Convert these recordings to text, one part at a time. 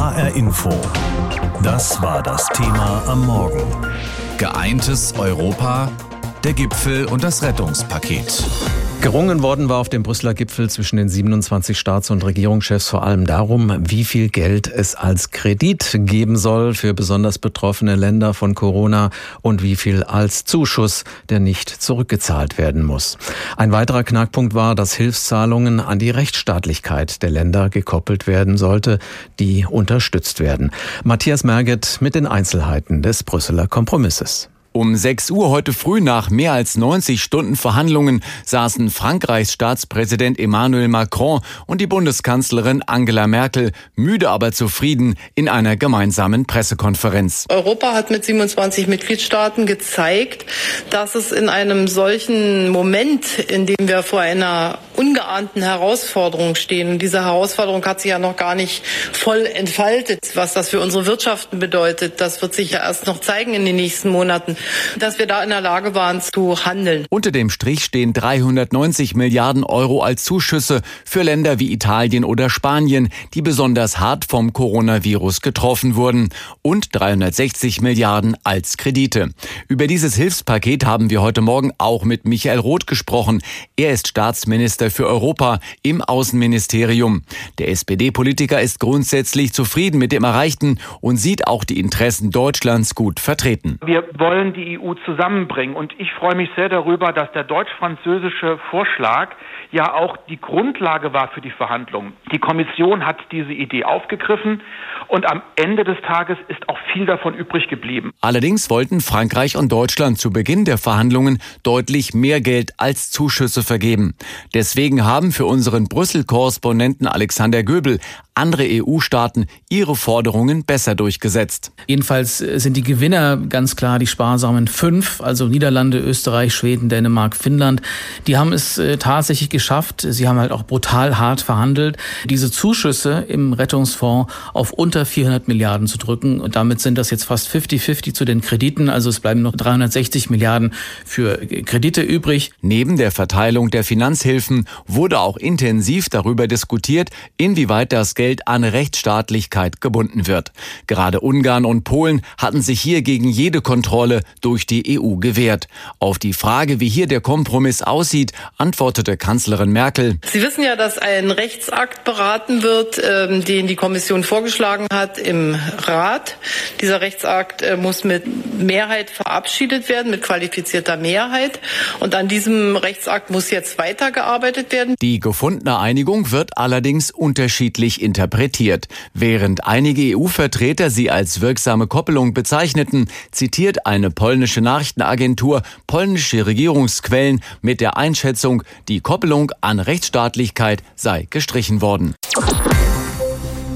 HR Info. Das war das Thema am Morgen. Geeintes Europa, der Gipfel und das Rettungspaket. Gerungen worden war auf dem Brüsseler Gipfel zwischen den 27 Staats- und Regierungschefs vor allem darum, wie viel Geld es als Kredit geben soll für besonders betroffene Länder von Corona und wie viel als Zuschuss, der nicht zurückgezahlt werden muss. Ein weiterer Knackpunkt war, dass Hilfszahlungen an die Rechtsstaatlichkeit der Länder gekoppelt werden sollte, die unterstützt werden. Matthias Merget mit den Einzelheiten des Brüsseler Kompromisses. Um 6 Uhr heute früh nach mehr als 90 Stunden Verhandlungen saßen Frankreichs Staatspräsident Emmanuel Macron und die Bundeskanzlerin Angela Merkel, müde aber zufrieden, in einer gemeinsamen Pressekonferenz. Europa hat mit 27 Mitgliedstaaten gezeigt, dass es in einem solchen Moment, in dem wir vor einer ungeahnten Herausforderung stehen, und diese Herausforderung hat sich ja noch gar nicht voll entfaltet, was das für unsere Wirtschaften bedeutet, das wird sich ja erst noch zeigen in den nächsten Monaten dass wir da in der Lage waren zu handeln. Unter dem Strich stehen 390 Milliarden Euro als Zuschüsse für Länder wie Italien oder Spanien, die besonders hart vom Coronavirus getroffen wurden und 360 Milliarden als Kredite. Über dieses Hilfspaket haben wir heute Morgen auch mit Michael Roth gesprochen. Er ist Staatsminister für Europa im Außenministerium. Der SPD-Politiker ist grundsätzlich zufrieden mit dem Erreichten und sieht auch die Interessen Deutschlands gut vertreten. Wir wollen die EU zusammenbringen. Und ich freue mich sehr darüber, dass der deutsch-französische Vorschlag ja auch die Grundlage war für die Verhandlungen. Die Kommission hat diese Idee aufgegriffen und am Ende des Tages ist auch viel davon übrig geblieben. Allerdings wollten Frankreich und Deutschland zu Beginn der Verhandlungen deutlich mehr Geld als Zuschüsse vergeben. Deswegen haben für unseren Brüssel-Korrespondenten Alexander Göbel andere EU-Staaten ihre Forderungen besser durchgesetzt. Jedenfalls sind die Gewinner ganz klar die sparsamen fünf, also Niederlande, Österreich, Schweden, Dänemark, Finnland. Die haben es äh, tatsächlich geschafft. Sie haben halt auch brutal hart verhandelt, diese Zuschüsse im Rettungsfonds auf unter 400 Milliarden zu drücken. Und damit sind das jetzt fast 50-50 zu den Krediten. Also es bleiben noch 360 Milliarden für Kredite übrig. Neben der Verteilung der Finanzhilfen wurde auch intensiv darüber diskutiert, inwieweit das Geld an Rechtsstaatlichkeit gebunden wird. Gerade Ungarn und Polen hatten sich hier gegen jede Kontrolle durch die EU gewehrt. Auf die Frage, wie hier der Kompromiss aussieht, antwortete Kanzler Kanzlerin Merkel. Sie wissen ja, dass ein Rechtsakt beraten wird, ähm, den die Kommission vorgeschlagen hat im Rat. Dieser Rechtsakt äh, muss mit Mehrheit verabschiedet werden, mit qualifizierter Mehrheit. Und an diesem Rechtsakt muss jetzt weitergearbeitet werden. Die gefundene Einigung wird allerdings unterschiedlich interpretiert. Während einige EU-Vertreter sie als wirksame Koppelung bezeichneten, zitiert eine polnische Nachrichtenagentur polnische Regierungsquellen mit der Einschätzung, die Koppelung an Rechtsstaatlichkeit sei gestrichen worden.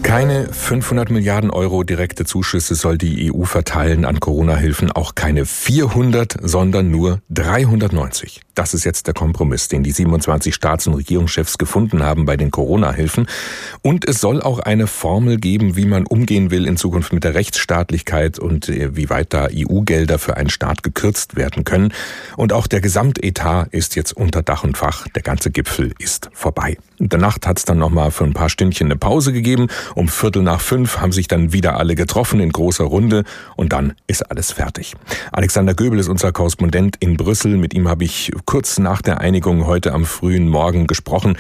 Keine 500 Milliarden Euro direkte Zuschüsse soll die EU verteilen an Corona-Hilfen, auch keine 400, sondern nur 390. Das ist jetzt der Kompromiss, den die 27 Staats- und Regierungschefs gefunden haben bei den Corona-Hilfen. Und es soll auch eine Formel geben, wie man umgehen will in Zukunft mit der Rechtsstaatlichkeit und äh, wie weit da EU-Gelder für einen Staat gekürzt werden können. Und auch der Gesamtetat ist jetzt unter Dach und Fach. Der ganze Gipfel ist vorbei. In der Nacht hat es dann nochmal für ein paar Stündchen eine Pause gegeben. Um Viertel nach fünf haben sich dann wieder alle getroffen in großer Runde und dann ist alles fertig. Alexander Göbel ist unser Korrespondent in Brüssel. Mit ihm habe ich kurz nach der Einigung heute am frühen Morgen gesprochen.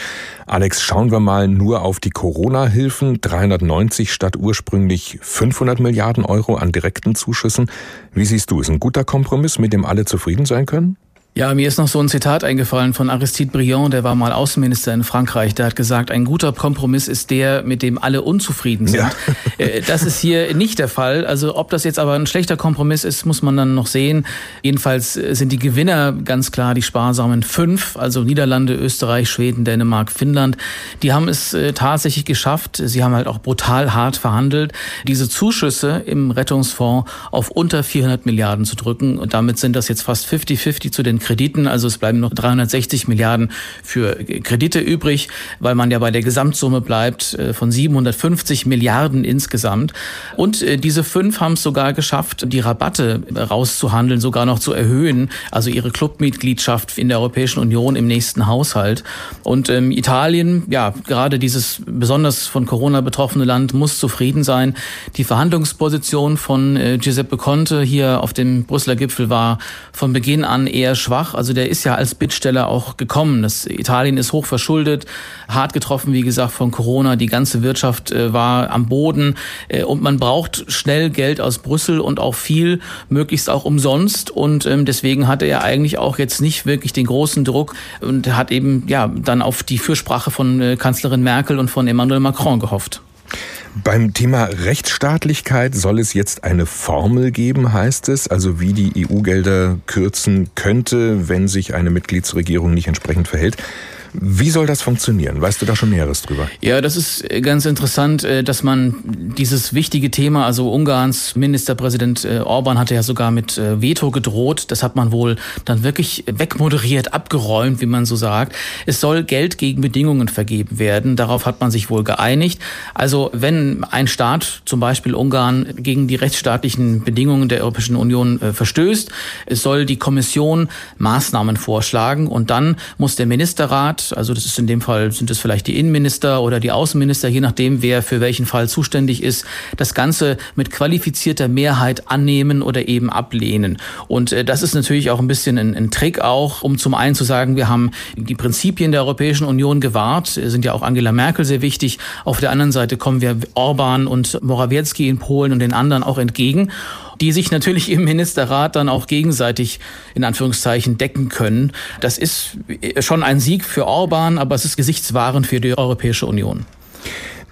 Alex, schauen wir mal nur auf die Corona-Hilfen. 390 statt ursprünglich 500 Milliarden Euro an direkten Zuschüssen. Wie siehst du, ist ein guter Kompromiss, mit dem alle zufrieden sein können? Ja, mir ist noch so ein Zitat eingefallen von Aristide Briand, der war mal Außenminister in Frankreich. Der hat gesagt, ein guter Kompromiss ist der, mit dem alle unzufrieden sind. Ja. Äh, das ist hier nicht der Fall. Also ob das jetzt aber ein schlechter Kompromiss ist, muss man dann noch sehen. Jedenfalls äh, sind die Gewinner ganz klar die sparsamen fünf, also Niederlande, Österreich, Schweden, Dänemark, Finnland. Die haben es äh, tatsächlich geschafft. Sie haben halt auch brutal hart verhandelt, diese Zuschüsse im Rettungsfonds auf unter 400 Milliarden zu drücken. Und damit sind das jetzt fast 50-50 zu den Krediten. Also es bleiben noch 360 Milliarden für Kredite übrig, weil man ja bei der Gesamtsumme bleibt äh, von 750 Milliarden insgesamt. Und äh, diese fünf haben es sogar geschafft, die Rabatte rauszuhandeln, sogar noch zu erhöhen, also ihre Clubmitgliedschaft in der Europäischen Union im nächsten Haushalt. Und ähm, Italien, ja, gerade dieses besonders von Corona betroffene Land, muss zufrieden sein. Die Verhandlungsposition von äh, Giuseppe Conte hier auf dem Brüsseler Gipfel war von Beginn an eher schwach. Also der ist ja als Bittsteller auch gekommen. Das Italien ist hoch verschuldet, hart getroffen, wie gesagt, von Corona. Die ganze Wirtschaft äh, war am Boden äh, und man braucht schnell Geld aus Brüssel und auch viel, möglichst auch umsonst. Und ähm, deswegen hatte er eigentlich auch jetzt nicht wirklich den großen Druck und hat eben ja dann auf die Fürsprache von äh, Kanzlerin Merkel und von Emmanuel Macron gehofft. Beim Thema Rechtsstaatlichkeit soll es jetzt eine Formel geben, heißt es, also wie die EU-Gelder kürzen könnte, wenn sich eine Mitgliedsregierung nicht entsprechend verhält. Wie soll das funktionieren? Weißt du da schon Näheres drüber? Ja, das ist ganz interessant, äh, dass man dieses wichtige Thema, also Ungarns Ministerpräsident äh, Orban hatte ja sogar mit äh, Veto gedroht. Das hat man wohl dann wirklich wegmoderiert, abgeräumt, wie man so sagt. Es soll Geld gegen Bedingungen vergeben werden. Darauf hat man sich wohl geeinigt. Also wenn ein Staat, zum Beispiel Ungarn, gegen die rechtsstaatlichen Bedingungen der Europäischen Union verstößt, es soll die Kommission Maßnahmen vorschlagen und dann muss der Ministerrat also das ist in dem Fall, sind es vielleicht die Innenminister oder die Außenminister, je nachdem, wer für welchen Fall zuständig ist, das Ganze mit qualifizierter Mehrheit annehmen oder eben ablehnen. Und äh, das ist natürlich auch ein bisschen ein, ein Trick auch, um zum einen zu sagen, wir haben die Prinzipien der Europäischen Union gewahrt, sind ja auch Angela Merkel sehr wichtig. Auf der anderen Seite kommen wir Orban und Morawiecki in Polen und den anderen auch entgegen die sich natürlich im Ministerrat dann auch gegenseitig in Anführungszeichen decken können. Das ist schon ein Sieg für Orban, aber es ist gesichtswahrend für die Europäische Union.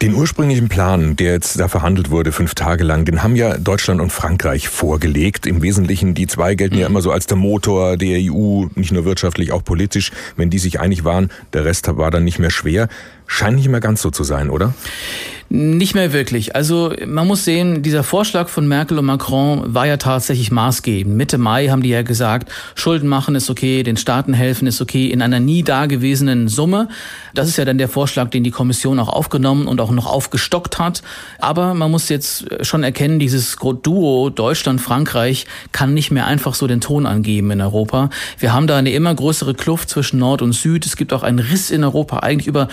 Den ursprünglichen Plan, der jetzt da verhandelt wurde, fünf Tage lang, den haben ja Deutschland und Frankreich vorgelegt. Im Wesentlichen, die zwei gelten ja mhm. immer so als der Motor der EU, nicht nur wirtschaftlich, auch politisch. Wenn die sich einig waren, der Rest war dann nicht mehr schwer. Scheint nicht mehr ganz so zu sein, oder? Nicht mehr wirklich. Also man muss sehen, dieser Vorschlag von Merkel und Macron war ja tatsächlich maßgebend. Mitte Mai haben die ja gesagt, Schulden machen ist okay, den Staaten helfen ist okay, in einer nie dagewesenen Summe. Das ist ja dann der Vorschlag, den die Kommission auch aufgenommen und auch noch aufgestockt hat. Aber man muss jetzt schon erkennen, dieses Duo Deutschland-Frankreich kann nicht mehr einfach so den Ton angeben in Europa. Wir haben da eine immer größere Kluft zwischen Nord und Süd. Es gibt auch einen Riss in Europa, eigentlich über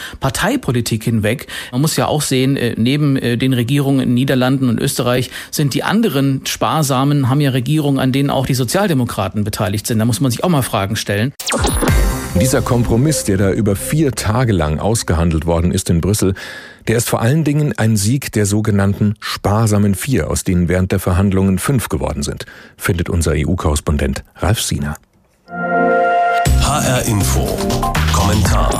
Parteipolitik hinweg. Man muss ja auch sehen, äh, neben äh, den Regierungen in Niederlanden und Österreich sind die anderen Sparsamen, haben ja Regierungen, an denen auch die Sozialdemokraten beteiligt sind. Da muss man sich auch mal Fragen stellen. Dieser Kompromiss, der da über vier Tage lang ausgehandelt worden ist in Brüssel, der ist vor allen Dingen ein Sieg der sogenannten sparsamen Vier, aus denen während der Verhandlungen fünf geworden sind, findet unser EU-Korrespondent Ralf Siener. HR Info. Kommentar.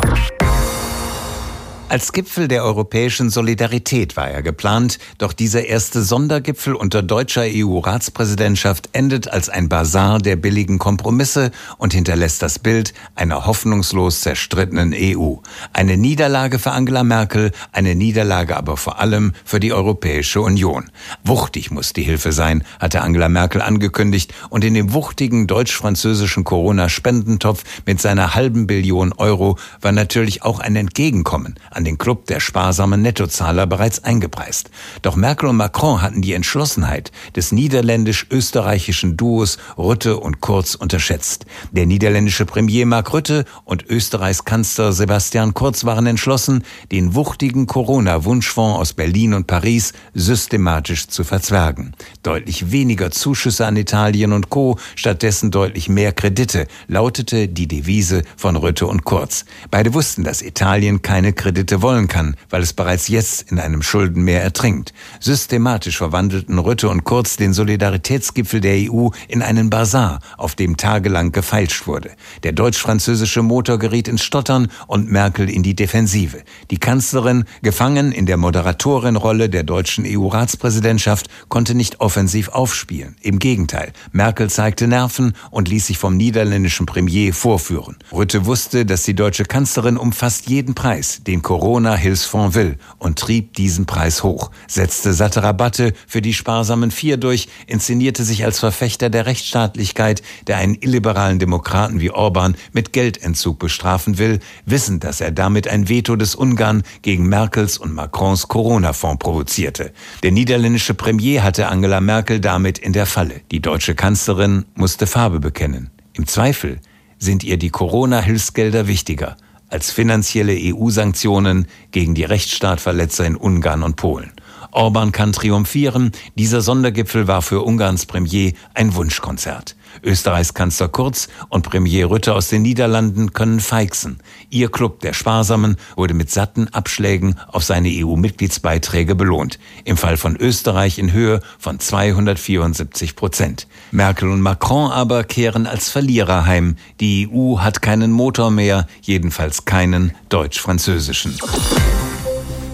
Als Gipfel der europäischen Solidarität war er geplant, doch dieser erste Sondergipfel unter deutscher EU-Ratspräsidentschaft endet als ein Bazar der billigen Kompromisse und hinterlässt das Bild einer hoffnungslos zerstrittenen EU. Eine Niederlage für Angela Merkel, eine Niederlage aber vor allem für die Europäische Union. Wuchtig muss die Hilfe sein, hatte Angela Merkel angekündigt und in dem wuchtigen deutsch-französischen Corona-Spendentopf mit seiner halben Billion Euro war natürlich auch ein Entgegenkommen an den Club der sparsamen Nettozahler bereits eingepreist. Doch Merkel und Macron hatten die Entschlossenheit des niederländisch-österreichischen Duos Rütte und Kurz unterschätzt. Der niederländische Premier Mark Rütte und Österreichs Kanzler Sebastian Kurz waren entschlossen, den wuchtigen Corona-Wunschfonds aus Berlin und Paris systematisch zu verzwergen. Deutlich weniger Zuschüsse an Italien und Co., stattdessen deutlich mehr Kredite, lautete die Devise von Rütte und Kurz. Beide wussten, dass Italien keine Kredite Kredite wollen kann, weil es bereits jetzt in einem Schuldenmeer ertrinkt. Systematisch verwandelten Rütte und Kurz den Solidaritätsgipfel der EU in einen Bazar, auf dem tagelang gefeilscht wurde. Der deutsch-französische Motor geriet ins Stottern und Merkel in die Defensive. Die Kanzlerin, gefangen in der Moderatorinrolle der deutschen EU-Ratspräsidentschaft, konnte nicht offensiv aufspielen. Im Gegenteil, Merkel zeigte Nerven und ließ sich vom niederländischen Premier vorführen. Rütte wusste, dass die deutsche Kanzlerin um fast jeden Preis den Corona Corona-Hilfsfonds will und trieb diesen Preis hoch, setzte satte Rabatte für die sparsamen Vier durch, inszenierte sich als Verfechter der Rechtsstaatlichkeit, der einen illiberalen Demokraten wie Orban mit Geldentzug bestrafen will, wissend, dass er damit ein Veto des Ungarn gegen Merkels und Macrons Corona-Fonds provozierte. Der niederländische Premier hatte Angela Merkel damit in der Falle. Die deutsche Kanzlerin musste Farbe bekennen. Im Zweifel sind ihr die Corona-Hilfsgelder wichtiger als finanzielle EU-Sanktionen gegen die Rechtsstaatverletzer in Ungarn und Polen. Orban kann triumphieren. Dieser Sondergipfel war für Ungarns Premier ein Wunschkonzert. Österreichs Kanzler Kurz und Premier Rütte aus den Niederlanden können feixen. Ihr Club der Sparsamen wurde mit satten Abschlägen auf seine EU-Mitgliedsbeiträge belohnt. Im Fall von Österreich in Höhe von 274 Prozent. Merkel und Macron aber kehren als Verlierer heim. Die EU hat keinen Motor mehr, jedenfalls keinen deutsch-französischen.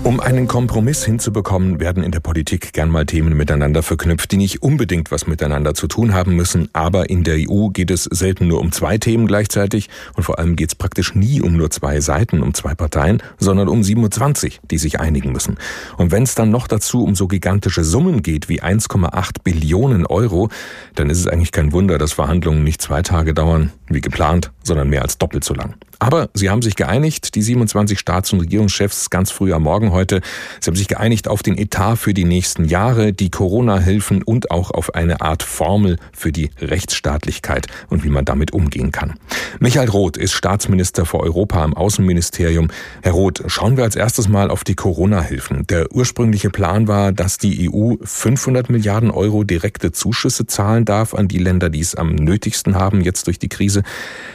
Um einen Kompromiss hinzubekommen, werden in der Politik gern mal Themen miteinander verknüpft, die nicht unbedingt was miteinander zu tun haben müssen. Aber in der EU geht es selten nur um zwei Themen gleichzeitig und vor allem geht es praktisch nie um nur zwei Seiten, um zwei Parteien, sondern um 27, die sich einigen müssen. Und wenn es dann noch dazu um so gigantische Summen geht wie 1,8 Billionen Euro, dann ist es eigentlich kein Wunder, dass Verhandlungen nicht zwei Tage dauern, wie geplant, sondern mehr als doppelt so lang. Aber sie haben sich geeinigt, die 27 Staats- und Regierungschefs ganz früh am Morgen heute. Sie haben sich geeinigt auf den Etat für die nächsten Jahre, die Corona-Hilfen und auch auf eine Art Formel für die Rechtsstaatlichkeit und wie man damit umgehen kann. Michael Roth ist Staatsminister für Europa im Außenministerium. Herr Roth, schauen wir als erstes mal auf die Corona-Hilfen. Der ursprüngliche Plan war, dass die EU 500 Milliarden Euro direkte Zuschüsse zahlen darf an die Länder, die es am nötigsten haben jetzt durch die Krise.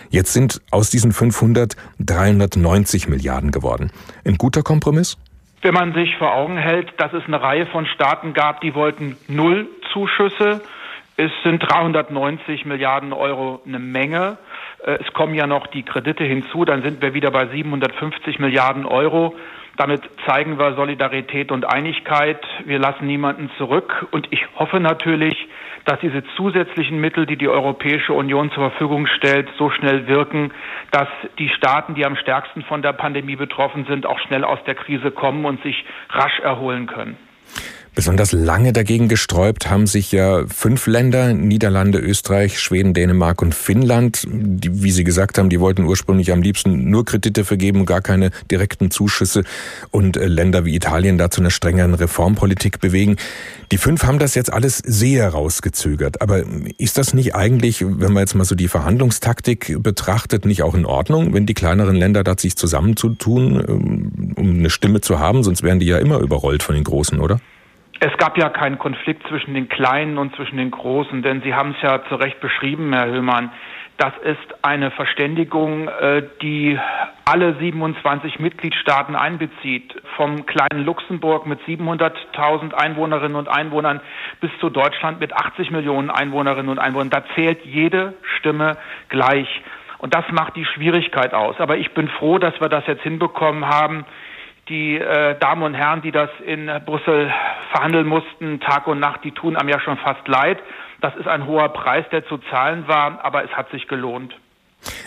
Jetzt sind aus diesen 500 390 Milliarden geworden. Ein guter Kompromiss? Wenn man sich vor Augen hält, dass es eine Reihe von Staaten gab, die wollten null Zuschüsse, es sind 390 Milliarden Euro eine Menge. Äh, es kommen ja noch die Kredite hinzu, dann sind wir wieder bei 750 Milliarden Euro. Damit zeigen wir Solidarität und Einigkeit. Wir lassen niemanden zurück. Und ich hoffe natürlich, dass diese zusätzlichen Mittel, die die Europäische Union zur Verfügung stellt, so schnell wirken, dass die Staaten, die am stärksten von der Pandemie betroffen sind, auch schnell aus der Krise kommen und sich rasch erholen können. Besonders lange dagegen gesträubt haben sich ja fünf Länder, Niederlande, Österreich, Schweden, Dänemark und Finnland. Die, wie Sie gesagt haben, die wollten ursprünglich am liebsten nur Kredite vergeben, gar keine direkten Zuschüsse und äh, Länder wie Italien dazu einer strengeren Reformpolitik bewegen. Die fünf haben das jetzt alles sehr rausgezögert. Aber ist das nicht eigentlich, wenn man jetzt mal so die Verhandlungstaktik betrachtet, nicht auch in Ordnung, wenn die kleineren Länder da sich zusammenzutun, ähm, um eine Stimme zu haben? Sonst wären die ja immer überrollt von den Großen, oder? Es gab ja keinen Konflikt zwischen den Kleinen und zwischen den Großen, denn Sie haben es ja zu Recht beschrieben, Herr Höhmann. Das ist eine Verständigung, äh, die alle 27 Mitgliedstaaten einbezieht. Vom kleinen Luxemburg mit 700.000 Einwohnerinnen und Einwohnern bis zu Deutschland mit 80 Millionen Einwohnerinnen und Einwohnern. Da zählt jede Stimme gleich. Und das macht die Schwierigkeit aus. Aber ich bin froh, dass wir das jetzt hinbekommen haben die äh, Damen und Herren, die das in Brüssel verhandeln mussten, Tag und Nacht, die tun einem ja schon fast leid. Das ist ein hoher Preis, der zu zahlen war, aber es hat sich gelohnt.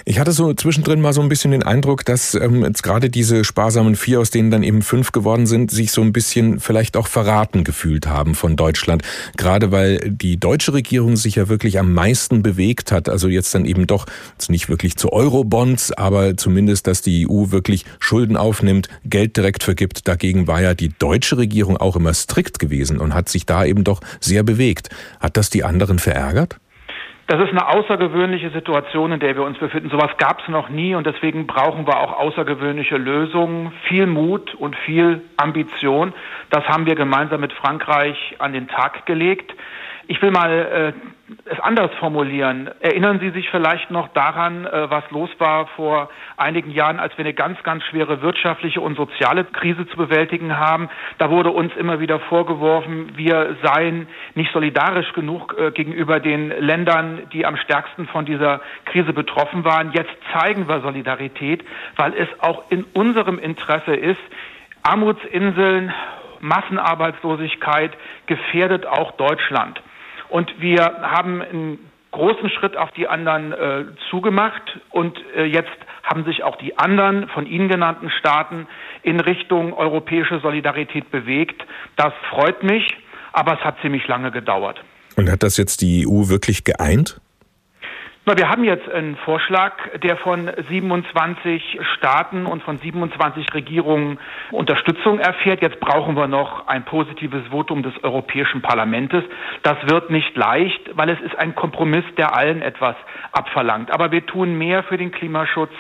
Ich hatte so zwischendrin mal so ein bisschen den Eindruck, dass ähm, jetzt gerade diese sparsamen vier, aus denen dann eben fünf geworden sind, sich so ein bisschen vielleicht auch verraten gefühlt haben von Deutschland. Gerade weil die deutsche Regierung sich ja wirklich am meisten bewegt hat. Also jetzt dann eben doch jetzt nicht wirklich zu Eurobonds, aber zumindest, dass die EU wirklich Schulden aufnimmt, Geld direkt vergibt. Dagegen war ja die deutsche Regierung auch immer strikt gewesen und hat sich da eben doch sehr bewegt. Hat das die anderen verärgert? Das ist eine außergewöhnliche Situation, in der wir uns befinden. Sowas gab es noch nie und deswegen brauchen wir auch außergewöhnliche Lösungen, viel Mut und viel Ambition. Das haben wir gemeinsam mit Frankreich an den Tag gelegt. Ich will mal äh, es anders formulieren. Erinnern Sie sich vielleicht noch daran, äh, was los war vor einigen Jahren, als wir eine ganz, ganz schwere wirtschaftliche und soziale Krise zu bewältigen haben? Da wurde uns immer wieder vorgeworfen, wir seien nicht solidarisch genug äh, gegenüber den Ländern, die am stärksten von dieser Krise betroffen waren. Jetzt zeigen wir Solidarität, weil es auch in unserem Interesse ist, Armutsinseln, Massenarbeitslosigkeit gefährdet auch Deutschland. Und wir haben in großen Schritt auf die anderen äh, zugemacht und äh, jetzt haben sich auch die anderen von Ihnen genannten Staaten in Richtung europäische Solidarität bewegt. Das freut mich, aber es hat ziemlich lange gedauert. Und hat das jetzt die EU wirklich geeint? Wir haben jetzt einen Vorschlag, der von 27 Staaten und von 27 Regierungen Unterstützung erfährt. Jetzt brauchen wir noch ein positives Votum des Europäischen Parlaments. Das wird nicht leicht, weil es ist ein Kompromiss, der allen etwas abverlangt. Aber wir tun mehr für den Klimaschutz.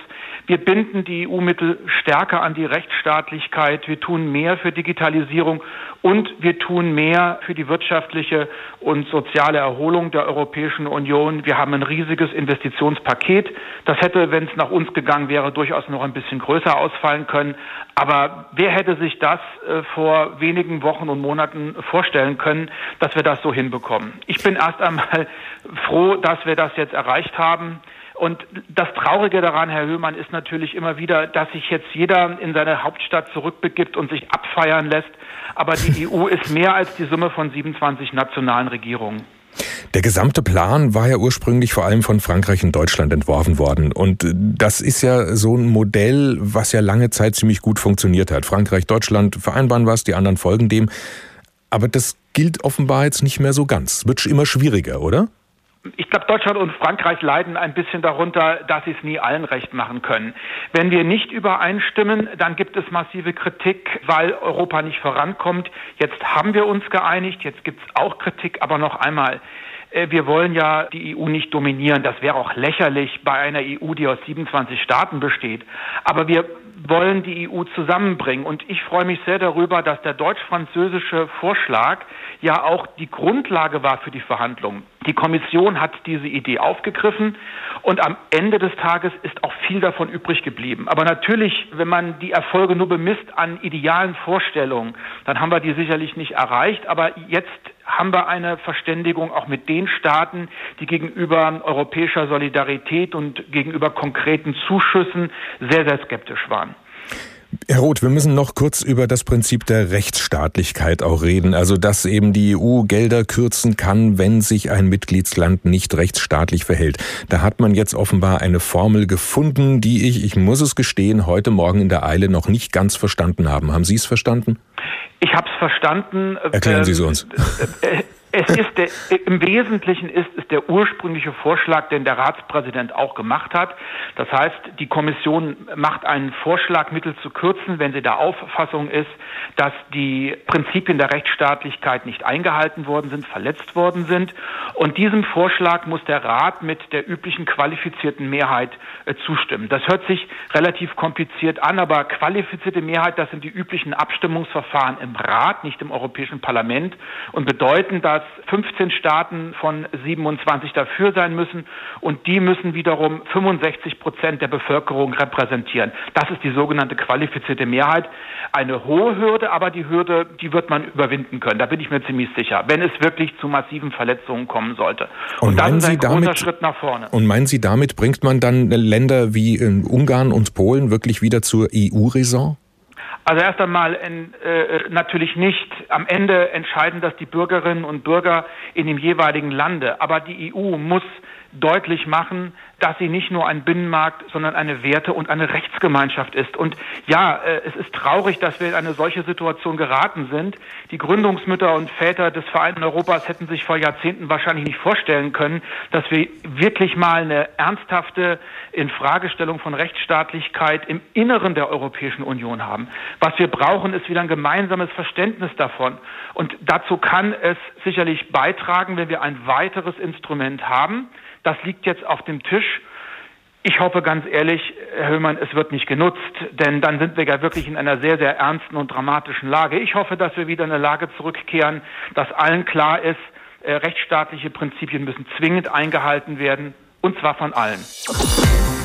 Wir binden die EU-Mittel stärker an die Rechtsstaatlichkeit. Wir tun mehr für Digitalisierung und wir tun mehr für die wirtschaftliche und soziale Erholung der Europäischen Union. Wir haben ein riesiges Investitionspaket. Das hätte, wenn es nach uns gegangen wäre, durchaus noch ein bisschen größer ausfallen können. Aber wer hätte sich das äh, vor wenigen Wochen und Monaten vorstellen können, dass wir das so hinbekommen? Ich bin erst einmal froh, dass wir das jetzt erreicht haben. Und das Traurige daran, Herr Höhmann, ist natürlich immer wieder, dass sich jetzt jeder in seine Hauptstadt zurückbegibt und sich abfeiern lässt. Aber die EU ist mehr als die Summe von 27 nationalen Regierungen. Der gesamte Plan war ja ursprünglich vor allem von Frankreich und Deutschland entworfen worden. Und das ist ja so ein Modell, was ja lange Zeit ziemlich gut funktioniert hat. Frankreich, Deutschland vereinbaren was, die anderen folgen dem. Aber das gilt offenbar jetzt nicht mehr so ganz. Es wird immer schwieriger, oder? Ich glaube, Deutschland und Frankreich leiden ein bisschen darunter, dass sie es nie allen recht machen können. Wenn wir nicht übereinstimmen, dann gibt es massive Kritik, weil Europa nicht vorankommt. Jetzt haben wir uns geeinigt, jetzt gibt es auch Kritik, aber noch einmal, äh, wir wollen ja die EU nicht dominieren. Das wäre auch lächerlich bei einer EU, die aus 27 Staaten besteht. Aber wir wollen die EU zusammenbringen. Und ich freue mich sehr darüber, dass der deutsch-französische Vorschlag ja auch die Grundlage war für die Verhandlungen. Die Kommission hat diese Idee aufgegriffen und am Ende des Tages ist auch viel davon übrig geblieben. Aber natürlich, wenn man die Erfolge nur bemisst an idealen Vorstellungen, dann haben wir die sicherlich nicht erreicht. Aber jetzt haben wir eine Verständigung auch mit den Staaten, die gegenüber europäischer Solidarität und gegenüber konkreten Zuschüssen sehr, sehr skeptisch waren. Herr Roth, wir müssen noch kurz über das Prinzip der Rechtsstaatlichkeit auch reden. Also, dass eben die EU Gelder kürzen kann, wenn sich ein Mitgliedsland nicht rechtsstaatlich verhält. Da hat man jetzt offenbar eine Formel gefunden, die ich, ich muss es gestehen, heute Morgen in der Eile noch nicht ganz verstanden haben. Haben Sie es verstanden? Ich habe es verstanden. Erklären Sie es uns. Es ist der, im Wesentlichen ist es der ursprüngliche Vorschlag, den der Ratspräsident auch gemacht hat. Das heißt, die Kommission macht einen Vorschlag, Mittel zu kürzen, wenn sie der Auffassung ist, dass die Prinzipien der Rechtsstaatlichkeit nicht eingehalten worden sind, verletzt worden sind. Und diesem Vorschlag muss der Rat mit der üblichen qualifizierten Mehrheit äh, zustimmen. Das hört sich relativ kompliziert an, aber qualifizierte Mehrheit, das sind die üblichen Abstimmungsverfahren im Rat, nicht im Europäischen Parlament und bedeuten, dass dass 15 Staaten von 27 dafür sein müssen und die müssen wiederum 65 Prozent der Bevölkerung repräsentieren. Das ist die sogenannte qualifizierte Mehrheit. Eine hohe Hürde, aber die Hürde, die wird man überwinden können. Da bin ich mir ziemlich sicher, wenn es wirklich zu massiven Verletzungen kommen sollte. Und, und das ist ein damit, großer Schritt nach vorne. Und meinen Sie, damit bringt man dann Länder wie Ungarn und Polen wirklich wieder zur EU-Raison? Also erst einmal in, äh, natürlich nicht. Am Ende entscheiden das die Bürgerinnen und Bürger in dem jeweiligen Lande. Aber die EU muss deutlich machen, dass sie nicht nur ein Binnenmarkt, sondern eine Werte- und eine Rechtsgemeinschaft ist. Und ja, äh, es ist traurig, dass wir in eine solche Situation geraten sind. Die Gründungsmütter und Väter des Vereinten Europas hätten sich vor Jahrzehnten wahrscheinlich nicht vorstellen können, dass wir wirklich mal eine ernsthafte Infragestellung von Rechtsstaatlichkeit im Inneren der Europäischen Union haben. Was wir brauchen, ist wieder ein gemeinsames Verständnis davon. Und dazu kann es sicherlich beitragen, wenn wir ein weiteres Instrument haben, das liegt jetzt auf dem Tisch. Ich hoffe ganz ehrlich, Herr Höhmann, es wird nicht genutzt, denn dann sind wir ja wirklich in einer sehr, sehr ernsten und dramatischen Lage. Ich hoffe, dass wir wieder in eine Lage zurückkehren, dass allen klar ist, äh, rechtsstaatliche Prinzipien müssen zwingend eingehalten werden, und zwar von allen.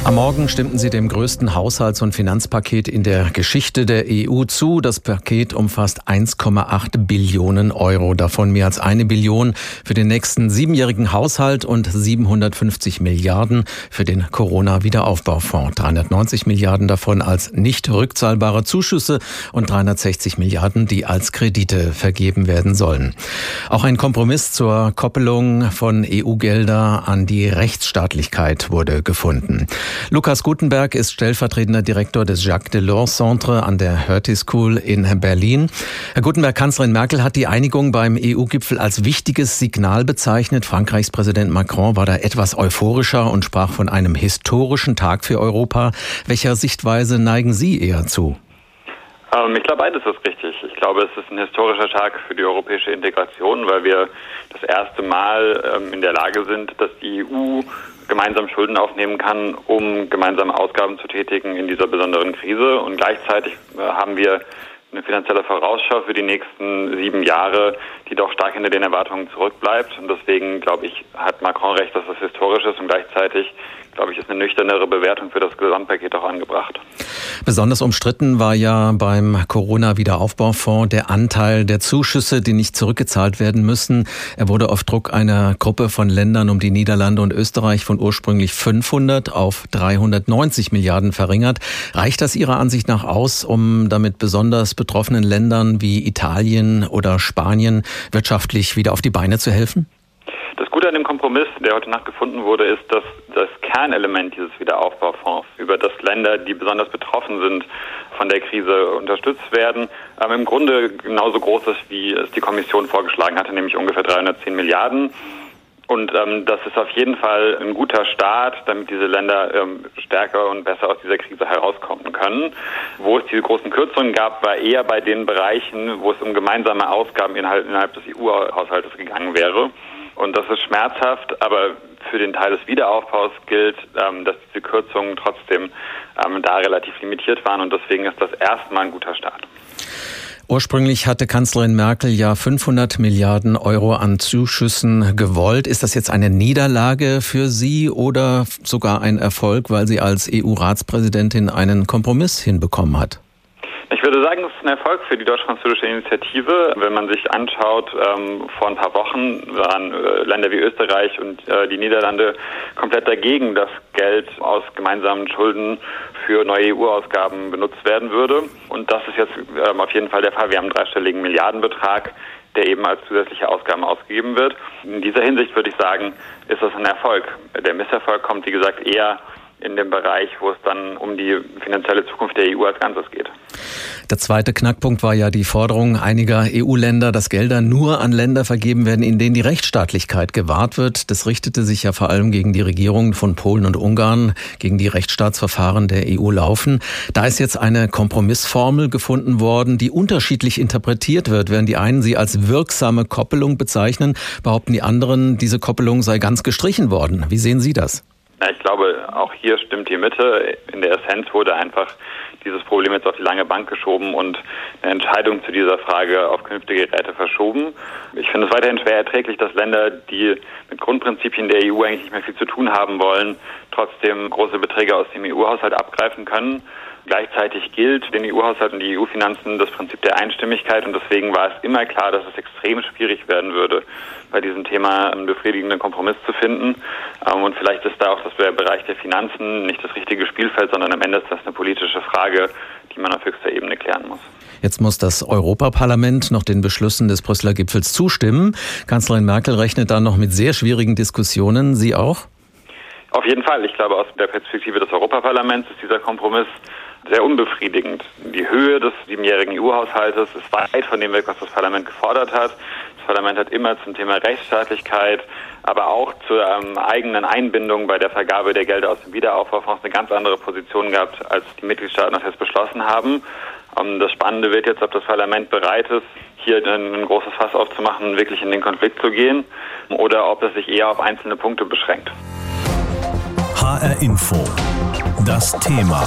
Am Morgen stimmten sie dem größten Haushalts- und Finanzpaket in der Geschichte der EU zu. Das Paket umfasst 1,8 Billionen Euro, davon mehr als eine Billion für den nächsten siebenjährigen Haushalt und 750 Milliarden für den Corona-Wiederaufbaufonds. 390 Milliarden davon als nicht rückzahlbare Zuschüsse und 360 Milliarden, die als Kredite vergeben werden sollen. Auch ein Kompromiss zur Koppelung von EU-Gelder an die Rechtsstaatlichkeit wurde gefunden. Lukas Gutenberg ist stellvertretender Direktor des Jacques Delors Centre an der Hertie School in Berlin. Herr Gutenberg, Kanzlerin Merkel hat die Einigung beim EU-Gipfel als wichtiges Signal bezeichnet. Frankreichs Präsident Macron war da etwas euphorischer und sprach von einem historischen Tag für Europa. Welcher Sichtweise neigen Sie eher zu? Ähm, ich glaube, beides ist richtig. Ich glaube, es ist ein historischer Tag für die europäische Integration, weil wir das erste Mal ähm, in der Lage sind, dass die EU gemeinsam Schulden aufnehmen kann, um gemeinsame Ausgaben zu tätigen in dieser besonderen Krise. Und gleichzeitig äh, haben wir eine finanzielle Vorausschau für die nächsten sieben Jahre, die doch stark hinter den Erwartungen zurückbleibt. Und deswegen, glaube ich, hat Macron recht, dass das historisch ist und gleichzeitig glaube ich, ist eine nüchternere Bewertung für das Gesamtpaket auch angebracht. Besonders umstritten war ja beim Corona-Wiederaufbaufonds der Anteil der Zuschüsse, die nicht zurückgezahlt werden müssen. Er wurde auf Druck einer Gruppe von Ländern um die Niederlande und Österreich von ursprünglich 500 auf 390 Milliarden verringert. Reicht das Ihrer Ansicht nach aus, um damit besonders betroffenen Ländern wie Italien oder Spanien wirtschaftlich wieder auf die Beine zu helfen? Das Gute an dem Kompromiss, der heute Nacht gefunden wurde, ist, dass das Kernelement dieses Wiederaufbaufonds, über das Länder, die besonders betroffen sind, von der Krise unterstützt werden, im Grunde genauso groß ist, wie es die Kommission vorgeschlagen hatte, nämlich ungefähr 310 Milliarden. Und ähm, das ist auf jeden Fall ein guter Start, damit diese Länder ähm, stärker und besser aus dieser Krise herauskommen können. Wo es diese großen Kürzungen gab, war eher bei den Bereichen, wo es um gemeinsame Ausgaben innerhalb, innerhalb des EU-Haushaltes gegangen wäre. Und das ist schmerzhaft, aber für den Teil des Wiederaufbaus gilt, ähm, dass diese Kürzungen trotzdem ähm, da relativ limitiert waren und deswegen ist das erstmal ein guter Start. Ursprünglich hatte Kanzlerin Merkel ja 500 Milliarden Euro an Zuschüssen gewollt. Ist das jetzt eine Niederlage für Sie oder sogar ein Erfolg, weil sie als EU-Ratspräsidentin einen Kompromiss hinbekommen hat? Ich würde sagen, es ist ein Erfolg für die deutsch-französische Initiative. Wenn man sich anschaut, ähm, vor ein paar Wochen waren äh, Länder wie Österreich und äh, die Niederlande komplett dagegen, dass Geld aus gemeinsamen Schulden für neue EU-Ausgaben benutzt werden würde. Und das ist jetzt ähm, auf jeden Fall der Fall. Wir haben einen dreistelligen Milliardenbetrag der eben als zusätzliche Ausgaben ausgegeben wird. In dieser Hinsicht würde ich sagen, ist das ein Erfolg. Der Misserfolg kommt, wie gesagt, eher in dem Bereich, wo es dann um die finanzielle Zukunft der EU als Ganzes geht. Der zweite Knackpunkt war ja die Forderung einiger EU-Länder, dass Gelder nur an Länder vergeben werden, in denen die Rechtsstaatlichkeit gewahrt wird. Das richtete sich ja vor allem gegen die Regierungen von Polen und Ungarn, gegen die Rechtsstaatsverfahren der EU laufen. Da ist jetzt eine Kompromissformel gefunden worden, die unterschiedlich interpretiert wird. Während die einen sie als wirksame Koppelung bezeichnen, behaupten die anderen, diese Koppelung sei ganz gestrichen worden. Wie sehen Sie das? Ja, ich glaube, auch hier stimmt die Mitte. In der Essenz wurde einfach dieses Problem jetzt auf die lange Bank geschoben und eine Entscheidung zu dieser Frage auf künftige Geräte verschoben. Ich finde es weiterhin schwer erträglich, dass Länder, die mit Grundprinzipien der EU eigentlich nicht mehr viel zu tun haben wollen, trotzdem große Beträge aus dem EU-Haushalt abgreifen können. Gleichzeitig gilt den EU-Haushalt und die EU-Finanzen das Prinzip der Einstimmigkeit und deswegen war es immer klar, dass es extrem schwierig werden würde, bei diesem Thema einen befriedigenden Kompromiss zu finden. Ähm, und vielleicht ist da auch das der Bereich der Finanzen nicht das richtige Spielfeld, sondern am Ende ist das eine politische Frage, die man auf höchster Ebene klären muss. Jetzt muss das Europaparlament noch den Beschlüssen des Brüsseler Gipfels zustimmen. Kanzlerin Merkel rechnet da noch mit sehr schwierigen Diskussionen. Sie auch? Auf jeden Fall. Ich glaube, aus der Perspektive des Europaparlaments ist dieser Kompromiss sehr unbefriedigend. Die Höhe des siebenjährigen EU-Haushaltes ist weit von dem weg, was das Parlament gefordert hat. Das Parlament hat immer zum Thema Rechtsstaatlichkeit, aber auch zur ähm, eigenen Einbindung bei der Vergabe der Gelder aus dem Wiederaufbaufonds eine ganz andere Position gehabt, als die Mitgliedstaaten das jetzt beschlossen haben. Ähm, das Spannende wird jetzt, ob das Parlament bereit ist, hier ein, ein großes Fass aufzumachen, wirklich in den Konflikt zu gehen, oder ob es sich eher auf einzelne Punkte beschränkt. HR Info. Das Thema.